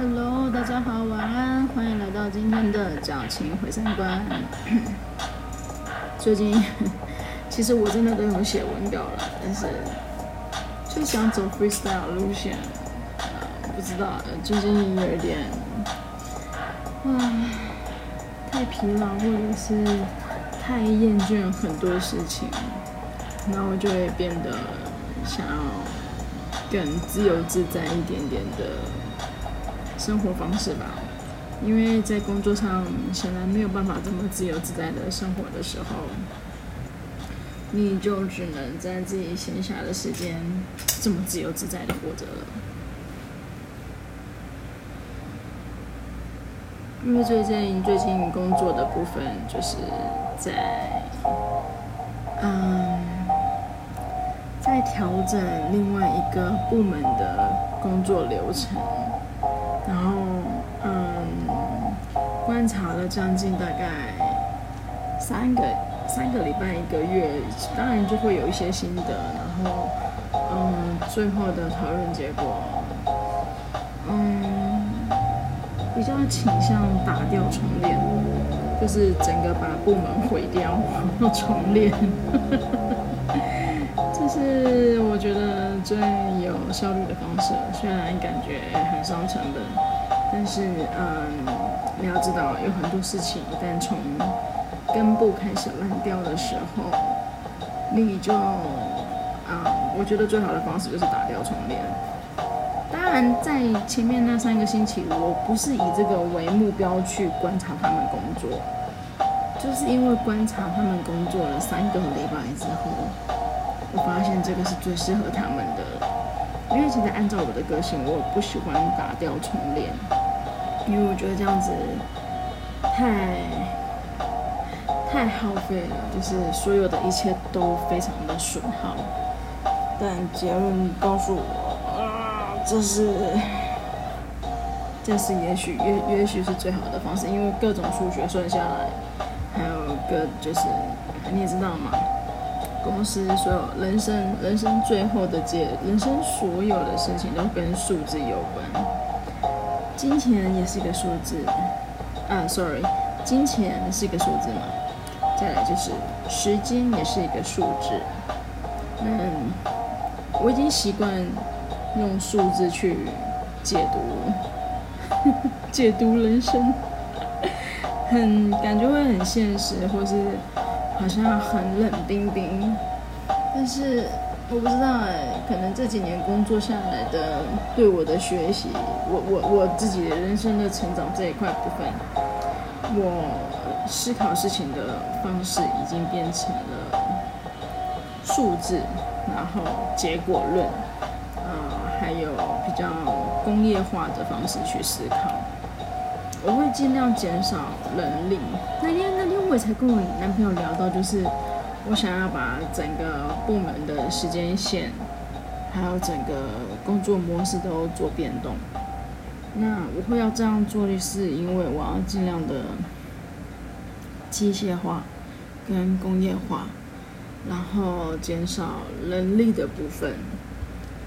Hello，大家好，晚安，欢迎来到今天的矫情毁三观。最近 其实我真的都有写文稿了，但是就想走 freestyle 路线，呃，不知道，最近有点啊，太疲劳，或者是太厌倦很多事情，然后就会变得想要更自由自在一点点的。生活方式吧，因为在工作上显然没有办法这么自由自在的生活的时候，你就只能在自己闲暇的时间这么自由自在的活着了。因为最近最近工作的部分就是在，嗯，在调整另外一个部门的工作流程。查了将近大概三个三个礼拜一个月，当然就会有一些心得。然后，嗯，最后的讨论结果，嗯，比较倾向打掉重练，就是整个把部门毁掉，然后重练。这是我觉得最有效率的方式，虽然感觉很伤成本，但是嗯，你要知道，有很多事情一旦从根部开始烂掉的时候，你就啊、我觉得最好的方式就是打掉重练。当然，在前面那三个星期，我不是以这个为目标去观察他们工作，就是因为观察他们工作了三个礼拜之后。我发现这个是最适合他们的，因为其实按照我的个性，我不喜欢打掉重练，因为我觉得这样子太太耗费了，就是所有的一切都非常的损耗。但结论告诉我，啊，这是这是也许也也许是最好的方式，因为各种数学算下来，还有个就是你也知道嘛。公司所有人生，人生最后的结，人生所有的事情都跟数字有关。金钱也是一个数字，啊，sorry，金钱是一个数字嘛。再来就是时间也是一个数字。嗯，我已经习惯用数字去解读，解读人生，很感觉会很现实，或是。好像很冷冰冰，但是我不知道哎，可能这几年工作下来的对我的学习，我我我自己的人生的成长这一块部分，我思考事情的方式已经变成了数字，然后结果论，啊，还有比较工业化的方式去思考。我会尽量减少人力。那天那天我才跟我男朋友聊到，就是我想要把整个部门的时间线，还有整个工作模式都做变动。那我会要这样做的是，因为我要尽量的机械化跟工业化，然后减少人力的部分，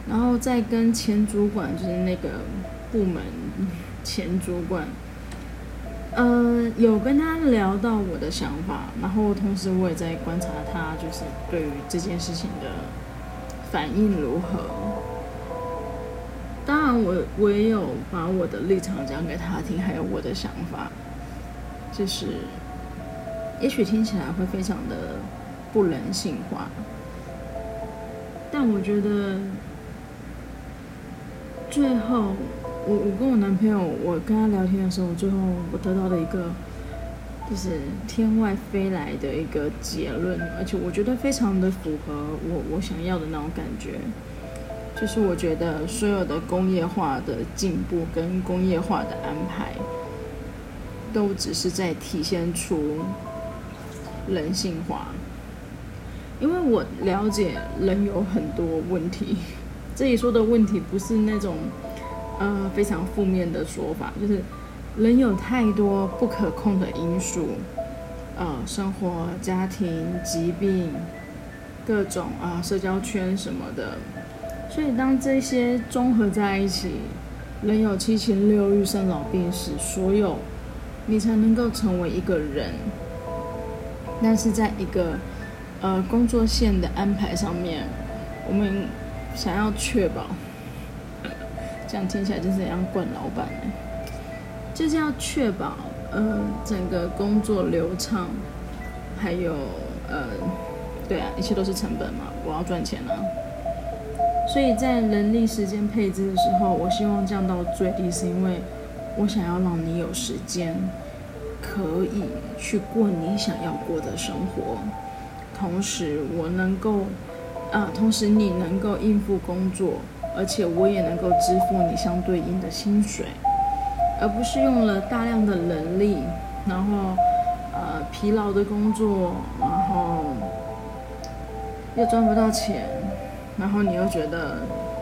然后再跟前主管，就是那个部门前主管。呃，有跟他聊到我的想法，然后同时我也在观察他，就是对于这件事情的反应如何。当然我，我也有把我的立场讲给他听，还有我的想法，就是也许听起来会非常的不人性化，但我觉得最后。我我跟我男朋友，我跟他聊天的时候，最后我得到的一个就是天外飞来的一个结论，而且我觉得非常的符合我我想要的那种感觉，就是我觉得所有的工业化的进步跟工业化的安排，都只是在体现出人性化，因为我了解人有很多问题，这里说的问题不是那种。呃，非常负面的说法，就是人有太多不可控的因素，呃，生活、家庭、疾病，各种啊、社交圈什么的，所以当这些综合在一起，人有七情六欲、生老病死，所有你才能够成为一个人。但是在一个呃工作线的安排上面，我们想要确保，这样听起来就是像惯老板呢，就是要确保呃整个工作流畅，还有呃对啊，一切都是成本嘛，我要赚钱啊。所以在人力时间配置的时候，我希望降到最低，是因为我想要让你有时间可以去过你想要过的生活，同时我能够啊，同时你能够应付工作，而且我也能够支付你相对应的薪水，而不是用了大量的人力，然后呃疲劳的工作，然后又赚不到钱。然后你又觉得，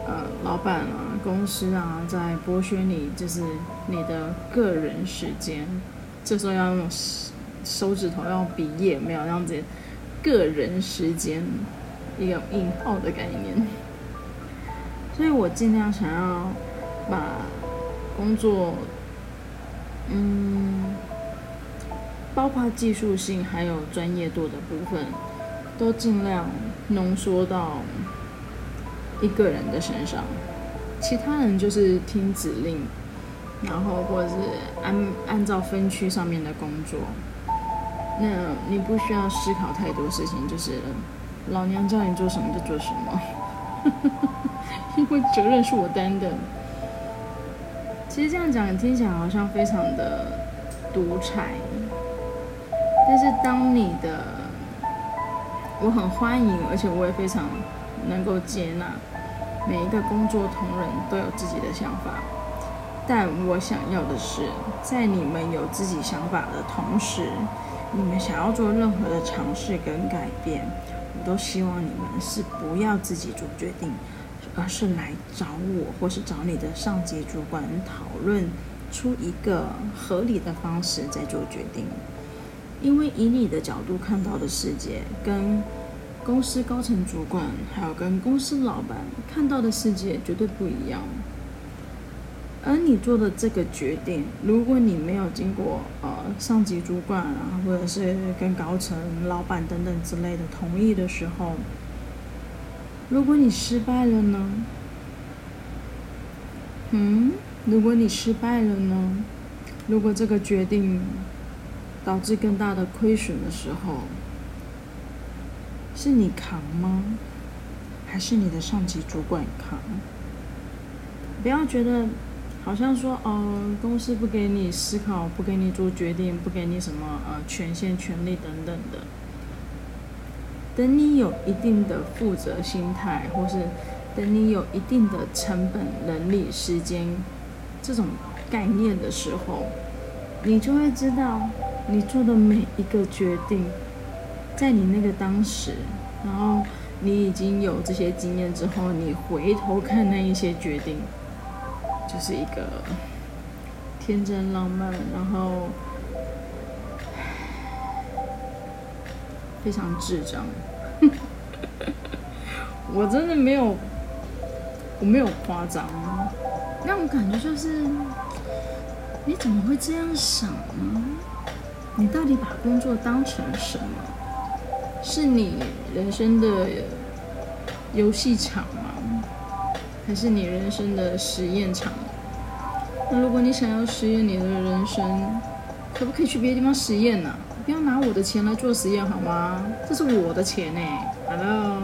呃，老板啊，公司啊，在剥削你，就是你的个人时间。这时候要用手指头要比耶，没有这样子，个人时间一个引号的概念。所以我尽量想要把工作，嗯，包括技术性还有专业度的部分，都尽量浓缩到。一个人的身上，其他人就是听指令，然后或者是按按照分区上面的工作。那你不需要思考太多事情，就是老娘叫你做什么就做什么，因为责任是我担的。其实这样讲听起来好像非常的独裁，但是当你的，我很欢迎，而且我也非常能够接纳。每一个工作同仁都有自己的想法，但我想要的是，在你们有自己想法的同时，你们想要做任何的尝试跟改变，我都希望你们是不要自己做决定，而是来找我或是找你的上级主管讨论出一个合理的方式再做决定，因为以你的角度看到的世界跟。公司高层主管还有跟公司老板看到的世界绝对不一样，而你做的这个决定，如果你没有经过呃上级主管啊，或者是跟高层老板等等之类的同意的时候，如果你失败了呢？嗯，如果你失败了呢？如果这个决定导致更大的亏损的时候？是你扛吗？还是你的上级主管扛？不要觉得好像说，哦、公司不给你思考，不给你做决定，不给你什么呃权限、权利等等的。等你有一定的负责心态，或是等你有一定的成本、能力、时间这种概念的时候，你就会知道，你做的每一个决定。在你那个当时，然后你已经有这些经验之后，你回头看那一些决定，就是一个天真浪漫，然后非常智障。我真的没有，我没有夸张啊，那种感觉就是，你怎么会这样想呢？你到底把工作当成什么？是你人生的游戏场吗？还是你人生的实验场？那如果你想要实验你的人生，可不可以去别的地方实验呢？不要拿我的钱来做实验好吗？这是我的钱哎，Hello。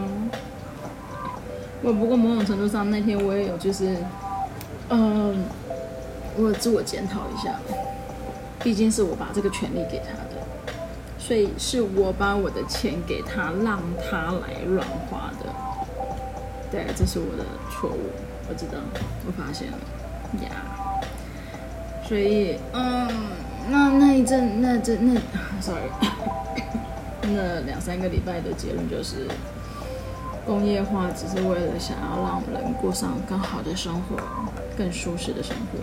我不过某种程度上，那天我也有就是，嗯、我自我检讨一下，毕竟是我把这个权利给他的。所以是我把我的钱给他，让他来乱花的。对，这是我的错误，我知道，我发现了呀。所以，嗯，那那一阵，那阵，那，sorry，那两三个礼拜的结论就是，工业化只是为了想要让人过上更好的生活，更舒适的生活。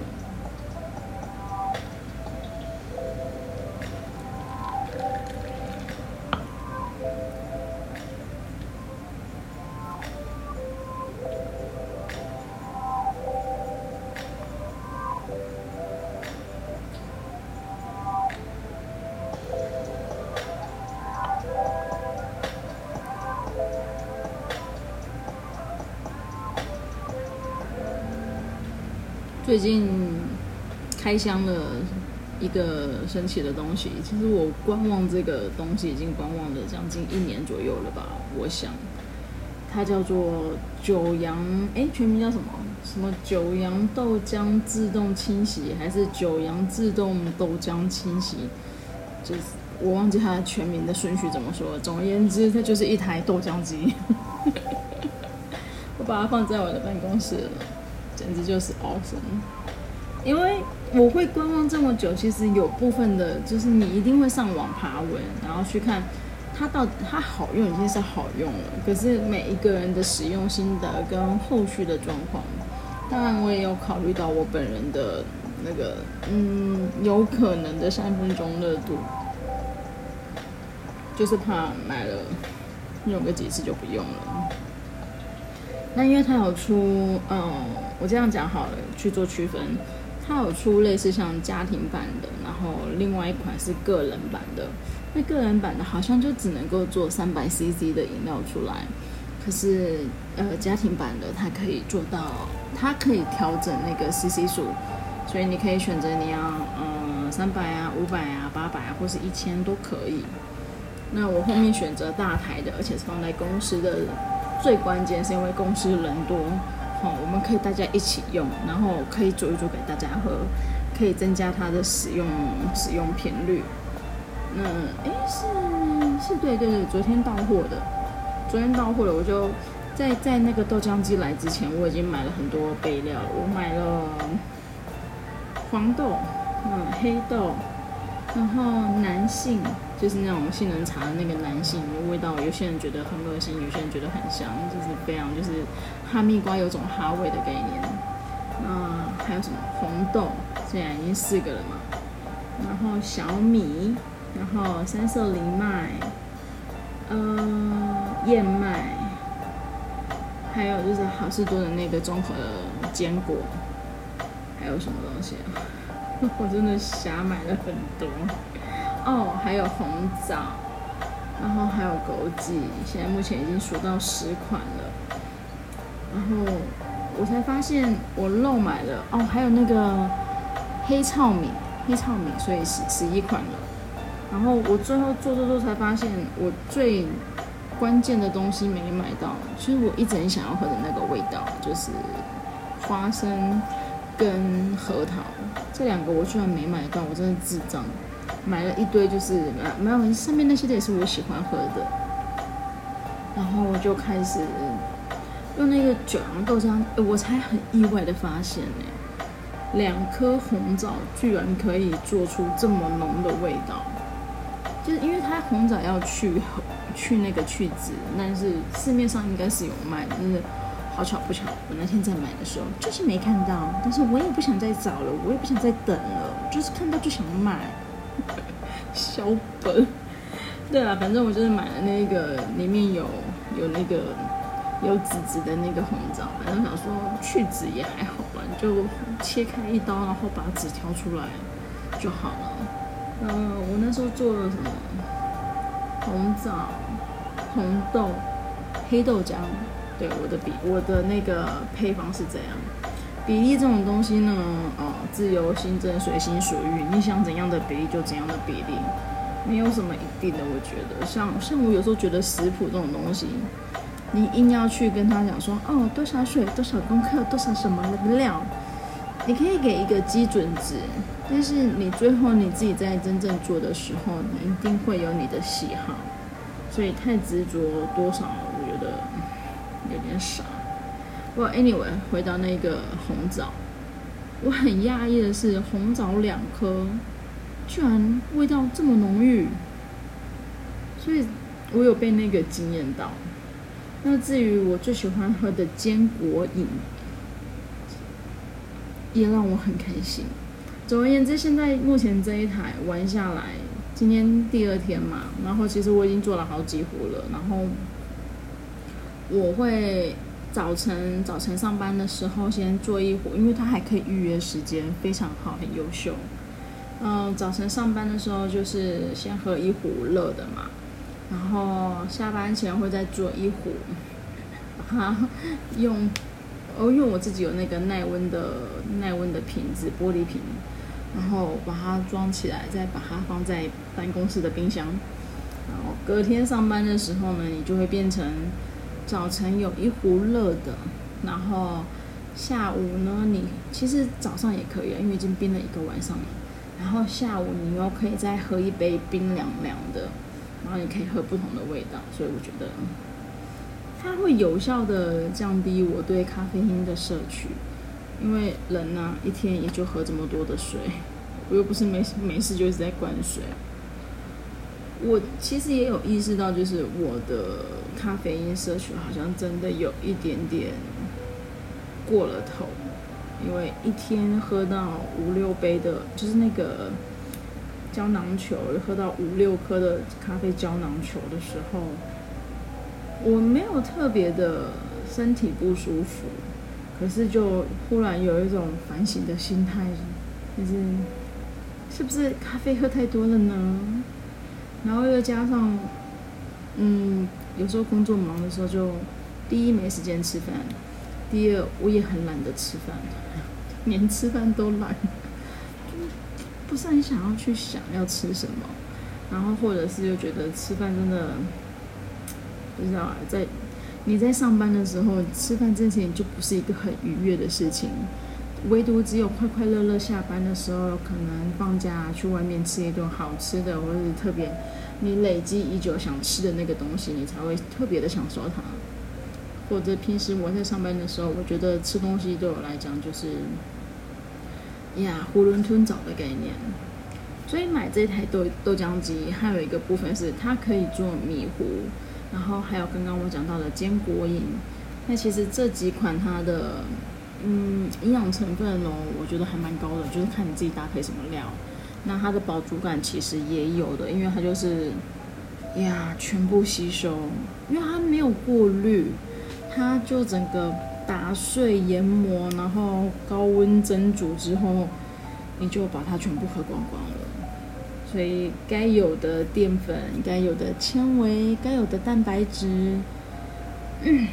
最近开箱了一个神奇的东西，其实我观望这个东西已经观望了将近一年左右了吧，我想。它叫做九阳，哎，全名叫什么？什么九阳豆浆自动清洗，还是九阳自动豆浆清洗？就是我忘记它的全名的顺序怎么说。总而言之，它就是一台豆浆机。我把它放在我的办公室了，简直就是 awesome。因为我会观望这么久，其实有部分的就是你一定会上网爬文，然后去看。它到它好用已经是好用了，可是每一个人的使用心得跟后续的状况，当然我也有考虑到我本人的那个嗯有可能的三分钟热度，就是怕买了用个几次就不用了。那因为它有出嗯，我这样讲好了去做区分，它有出类似像家庭版的，然后另外一款是个人版的。那个人版的好像就只能够做三百 CC 的饮料出来，可是呃家庭版的它可以做到，它可以调整那个 CC 数，所以你可以选择你要嗯三百啊、五百啊、八百啊，或是一千都可以。那我后面选择大台的，而且是放在公司的，最关键是因为公司人多，哦，我们可以大家一起用，然后可以煮一煮给大家喝，可以增加它的使用使用频率。那，哎，是是对对对，昨天到货的，昨天到货了，我就在在那个豆浆机来之前，我已经买了很多备料，我买了黄豆，嗯，黑豆，然后南杏，就是那种杏仁茶的那个南杏，味道有些人觉得很恶心，有些人觉得很香，就是非常就是哈密瓜有种哈味的概念。嗯，还有什么红豆，现在已经四个了嘛，然后小米。然后三色藜麦，呃，燕麦，还有就是好事多的那个综合坚果，还有什么东西啊？我真的瞎买了很多。哦，还有红枣，然后还有枸杞，现在目前已经数到十款了。然后我才发现我漏买了哦，还有那个黑糙米，黑糙米，所以是十一款了。然后我最后做做做才发现，我最关键的东西没买到，其实我一直很想要喝的那个味道，就是花生跟核桃这两个，我居然没买到，我真的智障，买了一堆就是没有，上面那些也是我喜欢喝的，然后我就开始用那个九阳豆浆，我才很意外的发现呢，两颗红枣居然可以做出这么浓的味道。就是因为它红枣要去去那个去籽，但是市面上应该是有卖的。就是好巧不巧，我那天在买的时候就是没看到，但是我也不想再找了，我也不想再等了，就是看到就想买。小 本，对啊，反正我就是买了那个里面有有那个有籽籽的那个红枣，反正想说去籽也还好吧，就切开一刀，然后把籽挑出来就好了。嗯、我那时候做了什么？红枣、红豆、黑豆浆。对，我的比我的那个配方是这样。比例这种东西呢，哦，自由心证，随心所欲，你想怎样的比例就怎样的比例，没有什么一定的。我觉得，像像我有时候觉得食谱这种东西，你硬要去跟他讲说，哦，多少水，多少公克，多少什么的料，你可以给一个基准值。但是你最后你自己在真正做的时候，你一定会有你的喜好，所以太执着多少，我觉得有点傻。不过 anyway，回到那个红枣，我很讶异的是，红枣两颗居然味道这么浓郁，所以我有被那个惊艳到。那至于我最喜欢喝的坚果饮，也让我很开心。总而言之，现在目前这一台玩下来，今天第二天嘛，然后其实我已经做了好几壶了。然后我会早晨早晨上班的时候先做一壶，因为它还可以预约时间，非常好，很优秀。嗯，早晨上班的时候就是先喝一壶热的嘛，然后下班前会再做一壶，把它用哦，因为我自己有那个耐温的耐温的瓶子，玻璃瓶，然后把它装起来，再把它放在办公室的冰箱。然后隔天上班的时候呢，你就会变成早晨有一壶热的，然后下午呢，你其实早上也可以啊，因为已经冰了一个晚上了。然后下午你又可以再喝一杯冰凉凉的，然后你可以喝不同的味道，所以我觉得它会有效的降低我对咖啡因的摄取，因为人呢、一天也就喝这么多的水，我又不是没没事就一直在灌水。我其实也有意识到，就是我的咖啡因摄取好像真的有一点点过了头。因为一天喝到五六杯的，就是那个胶囊球，喝到五六颗的咖啡胶囊球的时候，我没有特别的身体不舒服，可是就忽然有一种反省的心态，就是是不是咖啡喝太多了呢？然后又加上，嗯，有时候工作忙的时候，就第一没时间吃饭。第二，我也很懒得吃饭，连吃饭都懒，不是很想要去想要吃什么，然后或者是又觉得吃饭真的不知道啊，在你在上班的时候吃饭这件事情就不是一个很愉悦的事情，唯独只有快快乐乐下班的时候，可能放假去外面吃一顿好吃的，或者是特别你累积已久想吃的那个东西，你才会特别的享受它。或者平时我在上班的时候，我觉得吃东西对我来讲就是呀囫囵吞枣的概念。所以买这台豆豆浆机，还有一个部分是它可以做米糊，然后还有刚刚我讲到的坚果饮。那其实这几款它的嗯营养成分哦，我觉得还蛮高的，就是看你自己搭配什么料。那它的饱足感其实也有的，因为它就是呀全部吸收，因为它没有过滤。它就整个打碎、研磨，然后高温蒸煮之后，你就把它全部喝光光了。所以该有的淀粉、该有的纤维、该有的蛋白质，嗯，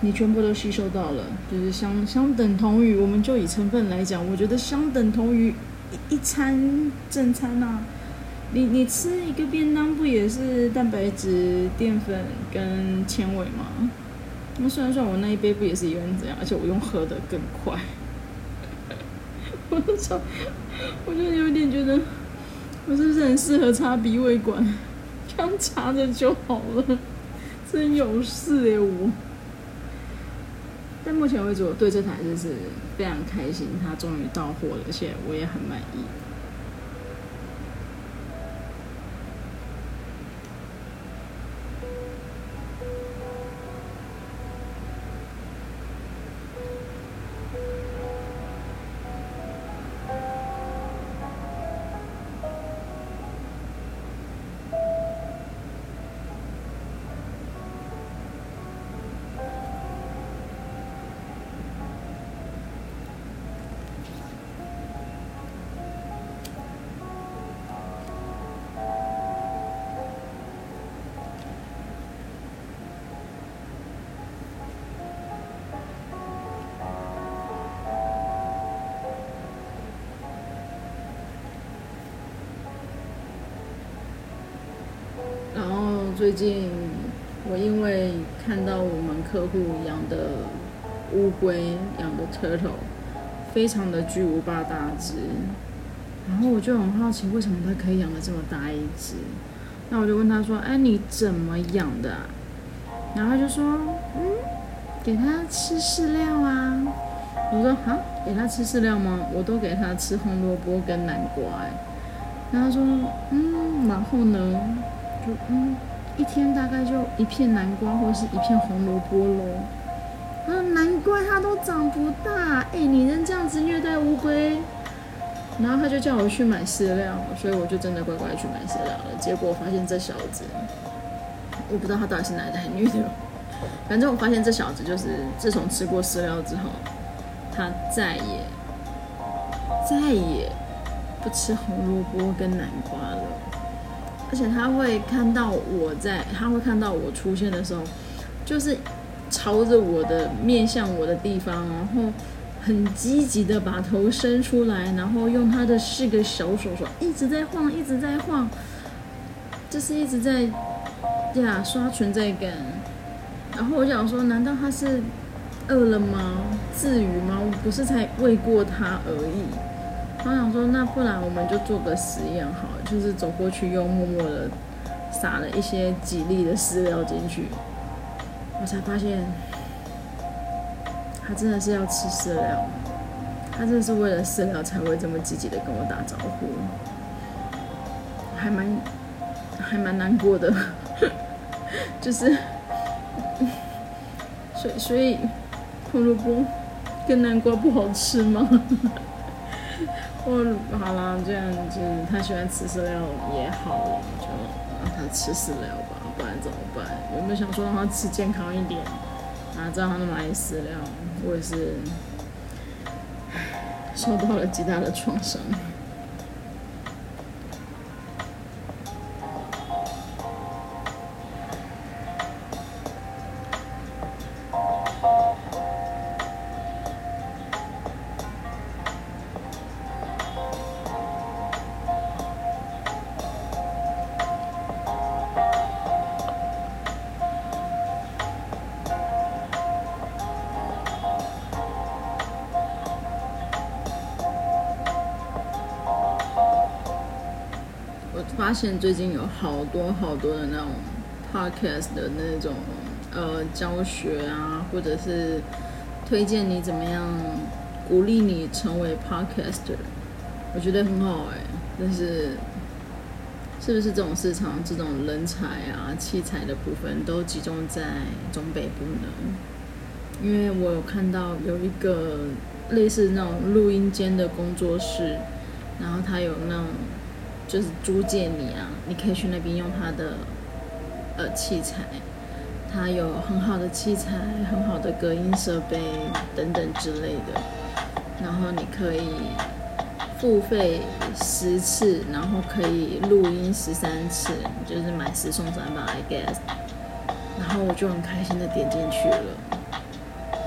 你全部都吸收到了，就是相相等同于，我们就以成分来讲，我觉得相等同于一一餐正餐、啊。你你吃一个便当，不也是蛋白质、淀粉跟纤维吗？那虽然说我那一杯不也是一个人这样，而且我用喝的更快。我操！我就有点觉得，我是不是很适合插鼻胃管？这样插着就好了。真有事哎，我。但目前为止，我对这台就是非常开心，它终于到货了，而且我也很满意。最近我因为看到我们客户养的乌龟，养的 turtle，非常的巨无霸大只，然后我就很好奇，为什么它可以养的这么大一只？那我就问他说：“哎，你怎么养的啊？”然后他就说：“嗯，给它吃饲料啊。”我说：“啊，给它吃饲料吗？我都给它吃红萝卜跟南瓜。”，然后他说：“嗯，然后呢？就嗯。”一天大概就一片南瓜或是一片红萝卜喽。啊，难怪它都长不大。哎、欸，你能这样子虐待乌龟？然后他就叫我去买饲料，所以我就真的乖乖去买饲料了。结果发现这小子，我不知道他到底是男的还是女的。反正我发现这小子就是自从吃过饲料之后，他再也再也不吃红萝卜跟南瓜了。而且他会看到我在，他会看到我出现的时候，就是朝着我的面向我的地方，然后很积极的把头伸出来，然后用他的四个小手手一直在晃，一直在晃，就是一直在呀刷存在感。然后我想说，难道他是饿了吗？至于吗？我不是才喂过他而已。我想说，那不然我们就做个实验好了，就是走过去，又默默的撒了一些吉利的饲料进去。我才发现，他真的是要吃饲料，他真的是为了饲料才会这么积极的跟我打招呼，还蛮还蛮难过的，就是，所以所以胡萝卜跟南瓜不好吃吗？哦好了，这样子他喜欢吃饲料也好了，就让他吃饲料吧。不然怎么办？有没有想说让他吃健康一点？啊知道他那么爱饲料，我也是受到了极大的创伤。现最近有好多好多的那种 podcast 的那种呃教学啊，或者是推荐你怎么样，鼓励你成为 podcaster，我觉得很好哎。但是是不是这种市场这种人才啊、器材的部分都集中在中北部呢？因为我有看到有一个类似那种录音间的工作室，然后他有那种。就是租借你啊，你可以去那边用他的呃器材，他有很好的器材，很好的隔音设备等等之类的。然后你可以付费十次，然后可以录音十三次，就是买十送三吧，I guess。然后我就很开心的点进去了。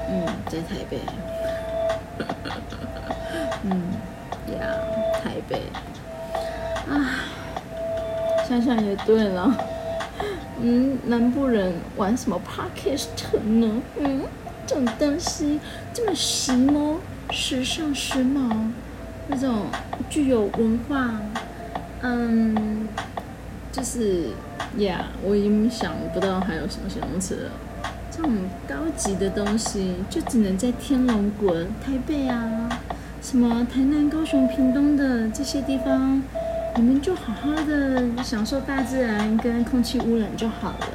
嗯，在台北。嗯，呀，台北。啊，想想也对了，嗯，南部人玩什么 Podcast 呢？嗯，这种东西这么时髦、时尚、时髦，那种具有文化，嗯，就是呀我已经想不到还有什么形容词了。这种高级的东西就只能在天龙国、台北啊，什么台南、高雄、屏东的这些地方。你们就好好的享受大自然跟空气污染就好了，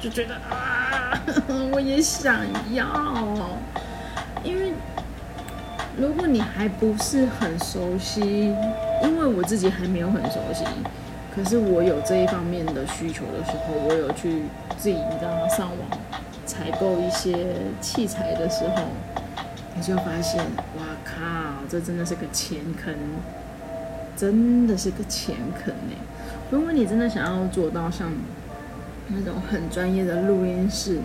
就觉得啊，我也想要，因为如果你还不是很熟悉，因为我自己还没有很熟悉，可是我有这一方面的需求的时候，我有去自己你知道吗上网采购一些器材的时候，你就发现，哇靠，这真的是个钱坑。真的是个钱坑呢。如果你真的想要做到像那种很专业的录音室，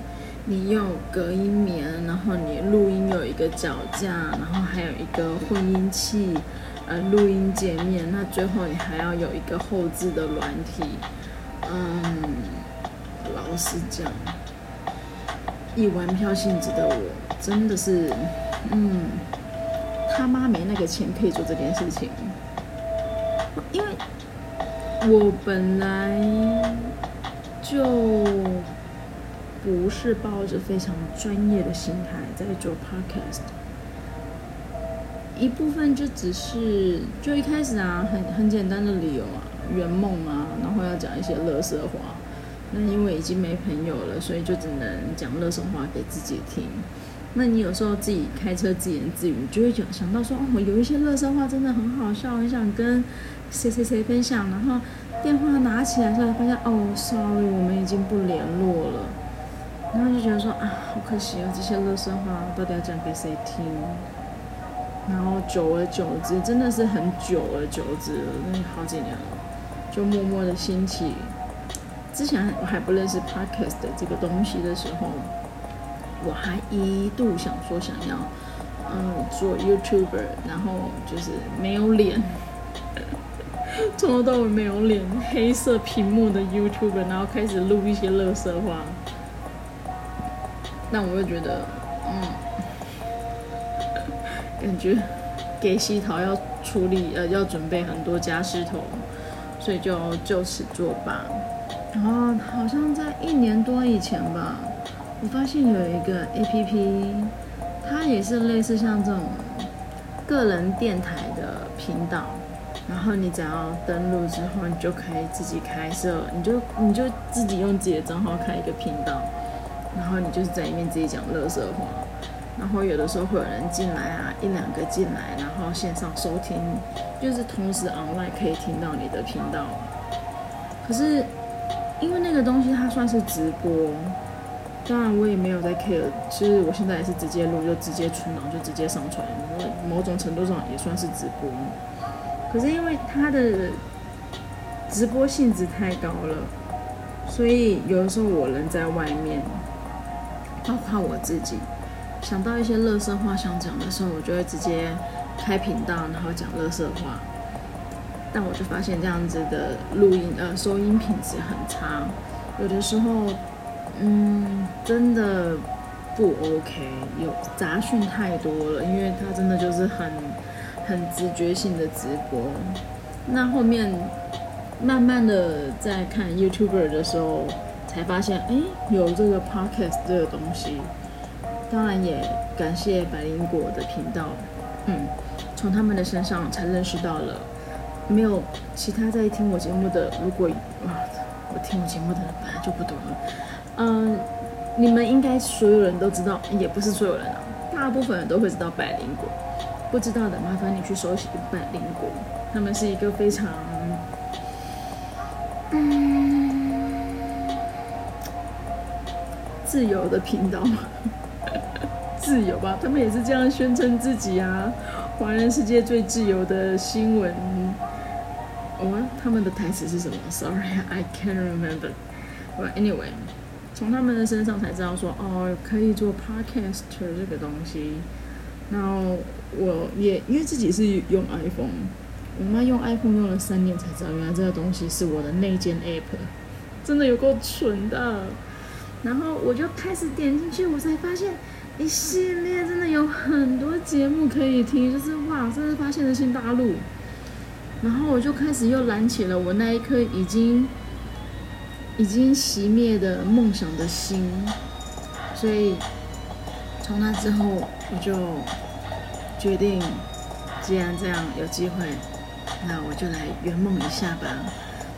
你有隔音棉，然后你录音有一个脚架，然后还有一个混音器，呃，录音界面，那最后你还要有一个后置的软体。嗯，老实讲，以玩票性质的我，真的是，嗯，他妈没那个钱可以做这件事情。我本来就不是抱着非常专业的心态在做 podcast，一部分就只是就一开始啊，很很简单的理由啊，圆梦啊，然后要讲一些乐色话。那因为已经没朋友了，所以就只能讲乐色话给自己听。那你有时候自己开车自言自语，就会想想到说，哦，有一些乐色话真的很好笑，很想跟谁谁谁分享。然后电话拿起来之后，发现哦，sorry，我们已经不联络了。然后就觉得说啊，好可惜啊，这些垃圾话到底要讲给谁听？然后久而久之，真的是很久而久之了，那好几年了，就默默的兴起。之前我还不认识 podcast 这个东西的时候。我还一度想说想要嗯做 YouTuber，然后就是没有脸，从头到尾没有脸，黑色屏幕的 YouTube，然后开始录一些垃圾话。但我又觉得，嗯，感觉给西桃要处理呃要准备很多家事头，所以就就此作罢。然后好像在一年多以前吧，我发现有一个 APP，它也是类似像这种个人电台的频道，然后你只要登录之后，你就可以自己开设，你就你就自己用自己的账号开一个频道，然后你就是在里面自己讲乐色话，然后有的时候会有人进来啊，一两个进来，然后线上收听，就是同时 online 可以听到你的频道，可是。因为那个东西它算是直播，当然我也没有在 care，其实我现在也是直接录就直接存档就直接上传，某种程度上也算是直播。可是因为他的直播性质太高了，所以有的时候我人在外面，包括我自己，想到一些乐色话想讲的时候，我就会直接开频道，然后讲乐色话。但我就发现这样子的录音呃收音品质很差，有的时候嗯真的不 OK，有杂讯太多了，因为它真的就是很很直觉性的直播。那后面慢慢的在看 YouTuber 的时候，才发现哎有这个 Podcast 这个东西。当然也感谢百灵果的频道，嗯，从他们的身上才认识到了。没有其他在听我节目的，如果啊，我听我节目的人本来就不多了，嗯，你们应该所有人都知道，也不是所有人啊，大部分人都会知道百灵果，不知道的麻烦你去搜寻百灵果，他们是一个非常嗯自由的频道，自由吧，他们也是这样宣称自己啊，华人世界最自由的新闻。哦，他们的台词是什么？Sorry, I can't remember. But anyway，从他们的身上才知道说，哦，可以做 podcaster 这个东西。然后我也因为自己是用 iPhone，我妈用 iPhone 用了三年才知道，原来这个东西是我的内建 App，真的有够蠢的。然后我就开始点进去，我才发现一系列真的有很多节目可以听，就是哇，真是发现了新大陆。然后我就开始又燃起了我那一颗已经已经熄灭的梦想的心，所以从那之后我就决定，既然这样有机会，那我就来圆梦一下吧。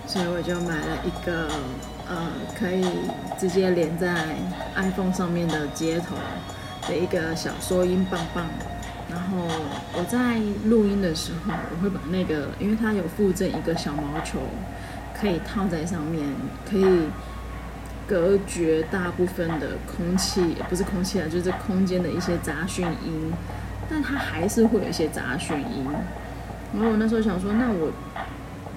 所以我就买了一个呃可以直接连在 iPhone 上面的接头的一个小收音棒棒。然后我在录音的时候，我会把那个，因为它有附赠一个小毛球，可以套在上面，可以隔绝大部分的空气，不是空气啊，就是空间的一些杂讯音，但它还是会有一些杂讯音。然后我那时候想说，那我，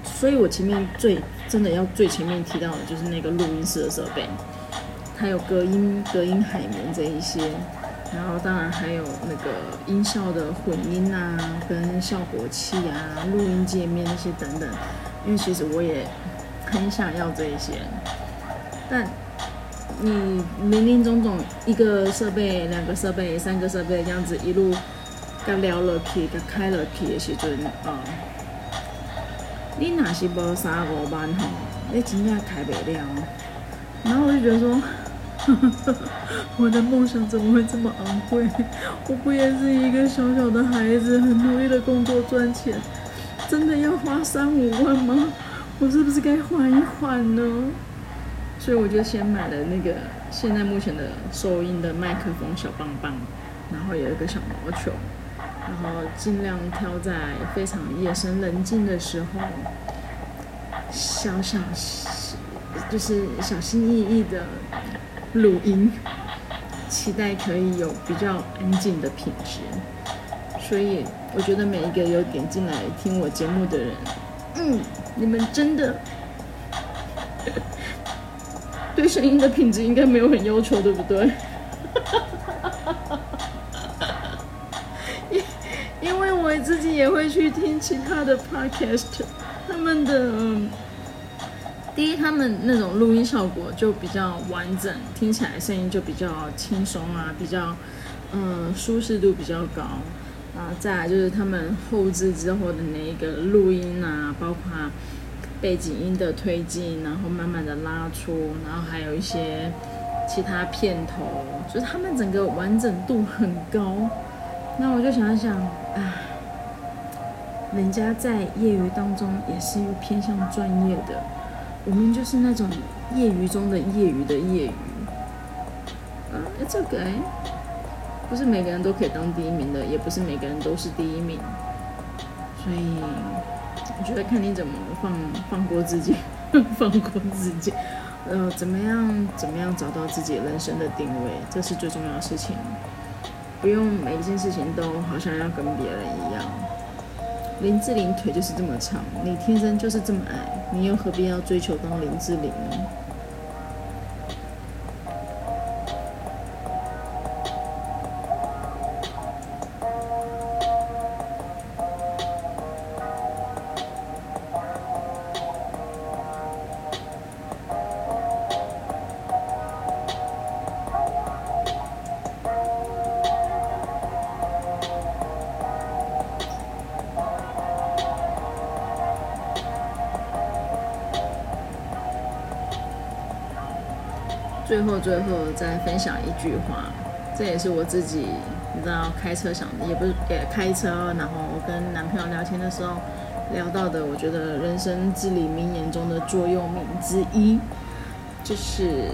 所以我前面最真的要最前面提到的就是那个录音室的设备，它有隔音、隔音海绵这一些。然后当然还有那个音效的混音啊，跟效果器啊、录音界面那些等等，因为其实我也很想要这一些，但你林林总总一个设备、两个设备、三个设备这样子一路刚聊了起、刚开落去的时阵啊，你哪是无三五万吼，你真正开不了。然后我就觉得说。我的梦想怎么会这么昂贵？我不也是一个小小的孩子，很努力的工作赚钱，真的要花三五万吗？我是不是该缓一缓呢？所以我就先买了那个现在目前的收音的麦克风小棒棒，然后有一个小毛球，然后尽量挑在非常夜深人静的时候，小小就是小心翼翼的。录音，期待可以有比较安静的品质，所以我觉得每一个有点进来听我节目的人，嗯，你们真的对声音的品质应该没有很要求，对不对？因因为我自己也会去听其他的 podcast，他们的、第一，他们那种录音效果就比较完整，听起来声音就比较轻松啊，比较嗯舒适度比较高啊。再来就是他们后置之后的那一个录音啊，包括。背景音的推进，然后慢慢的拉出，然后还有一些其他片头，就是他们整个完整度很高。那我就想一想，啊，人家在业余当中也是又偏向专业的，我们就是那种业余中的业余的业余。啊，这个哎，不是每个人都可以当第一名的，也不是每个人都是第一名。所以，我觉得看你怎么放放过自己，放过自己，呃，怎么样怎么样找到自己人生的定位，这是最重要的事情。不用每一件事情都好像要跟别人一样。林志玲腿就是这么长，你天生就是这么矮，你又何必要追求当林志玲呢？最后，最后再分享一句话，这也是我自己，你知道，开车想的，也不是也开车，然后我跟男朋友聊天的时候聊到的，我觉得人生至理名言中的座右铭之一，就是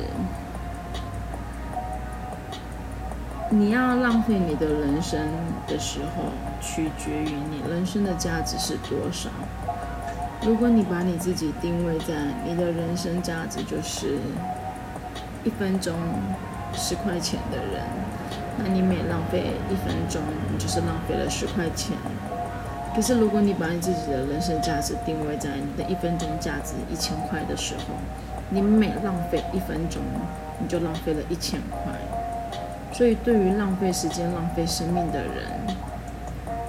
你要浪费你的人生的时候，取决于你人生的价值是多少。如果你把你自己定位在你的人生价值就是。一分钟十块钱的人，那你每浪费一分钟，你就是浪费了十块钱。可是如果你把你自己的人生价值定位在你的一分钟价值一千块的时候，你每浪费一分钟，你就浪费了一千块。所以，对于浪费时间、浪费生命的人，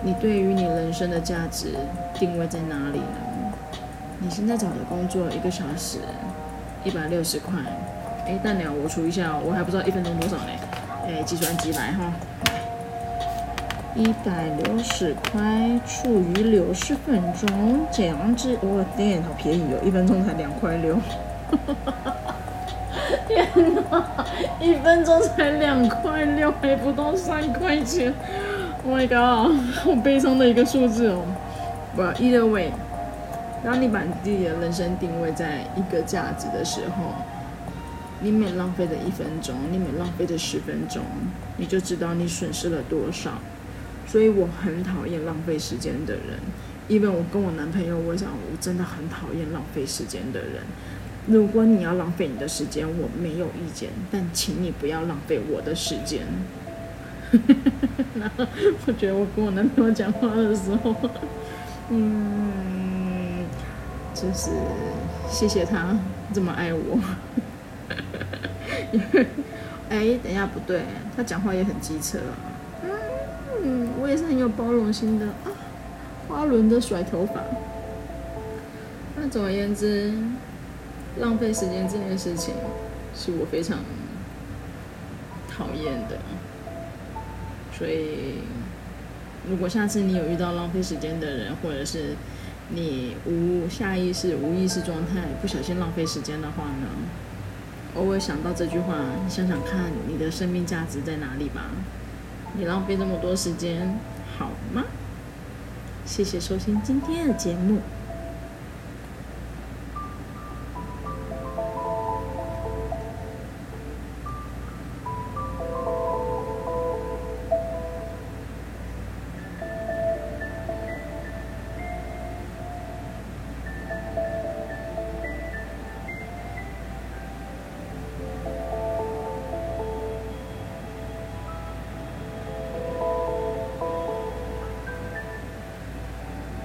你对于你人生的价值定位在哪里呢？你现在找的工作一个小时一百六十块。哎，大鸟，我数一下，我还不知道一分钟多少呢。哎，计算机来哈，一百六十块除以六十分钟，这样子，我的天，好便宜哦，一分钟才两块六。哈哈哈天哪，一分钟才两块六，还不到三块钱。Oh my god，好悲伤的一个数字哦。But either way，当你把你自己的人生定位在一个价值的时候。你每浪费的一分钟，你每浪费的十分钟，你就知道你损失了多少。所以我很讨厌浪费时间的人，因为我跟我男朋友，我想我真的很讨厌浪费时间的人。如果你要浪费你的时间，我没有意见，但请你不要浪费我的时间。然后我觉得我跟我男朋友讲话的时候，嗯，就是谢谢他这么爱我。哎，等一下，不对，他讲话也很机车啊。嗯，我也是很有包容心的啊。花轮的甩头发。那总而言之，浪费时间这件事情是我非常讨厌的。所以，如果下次你有遇到浪费时间的人，或者是你无下意识、无意识状态不小心浪费时间的话呢？偶尔想到这句话，你想想看，你的生命价值在哪里吧？你浪费这么多时间，好吗？谢谢收听今天的节目。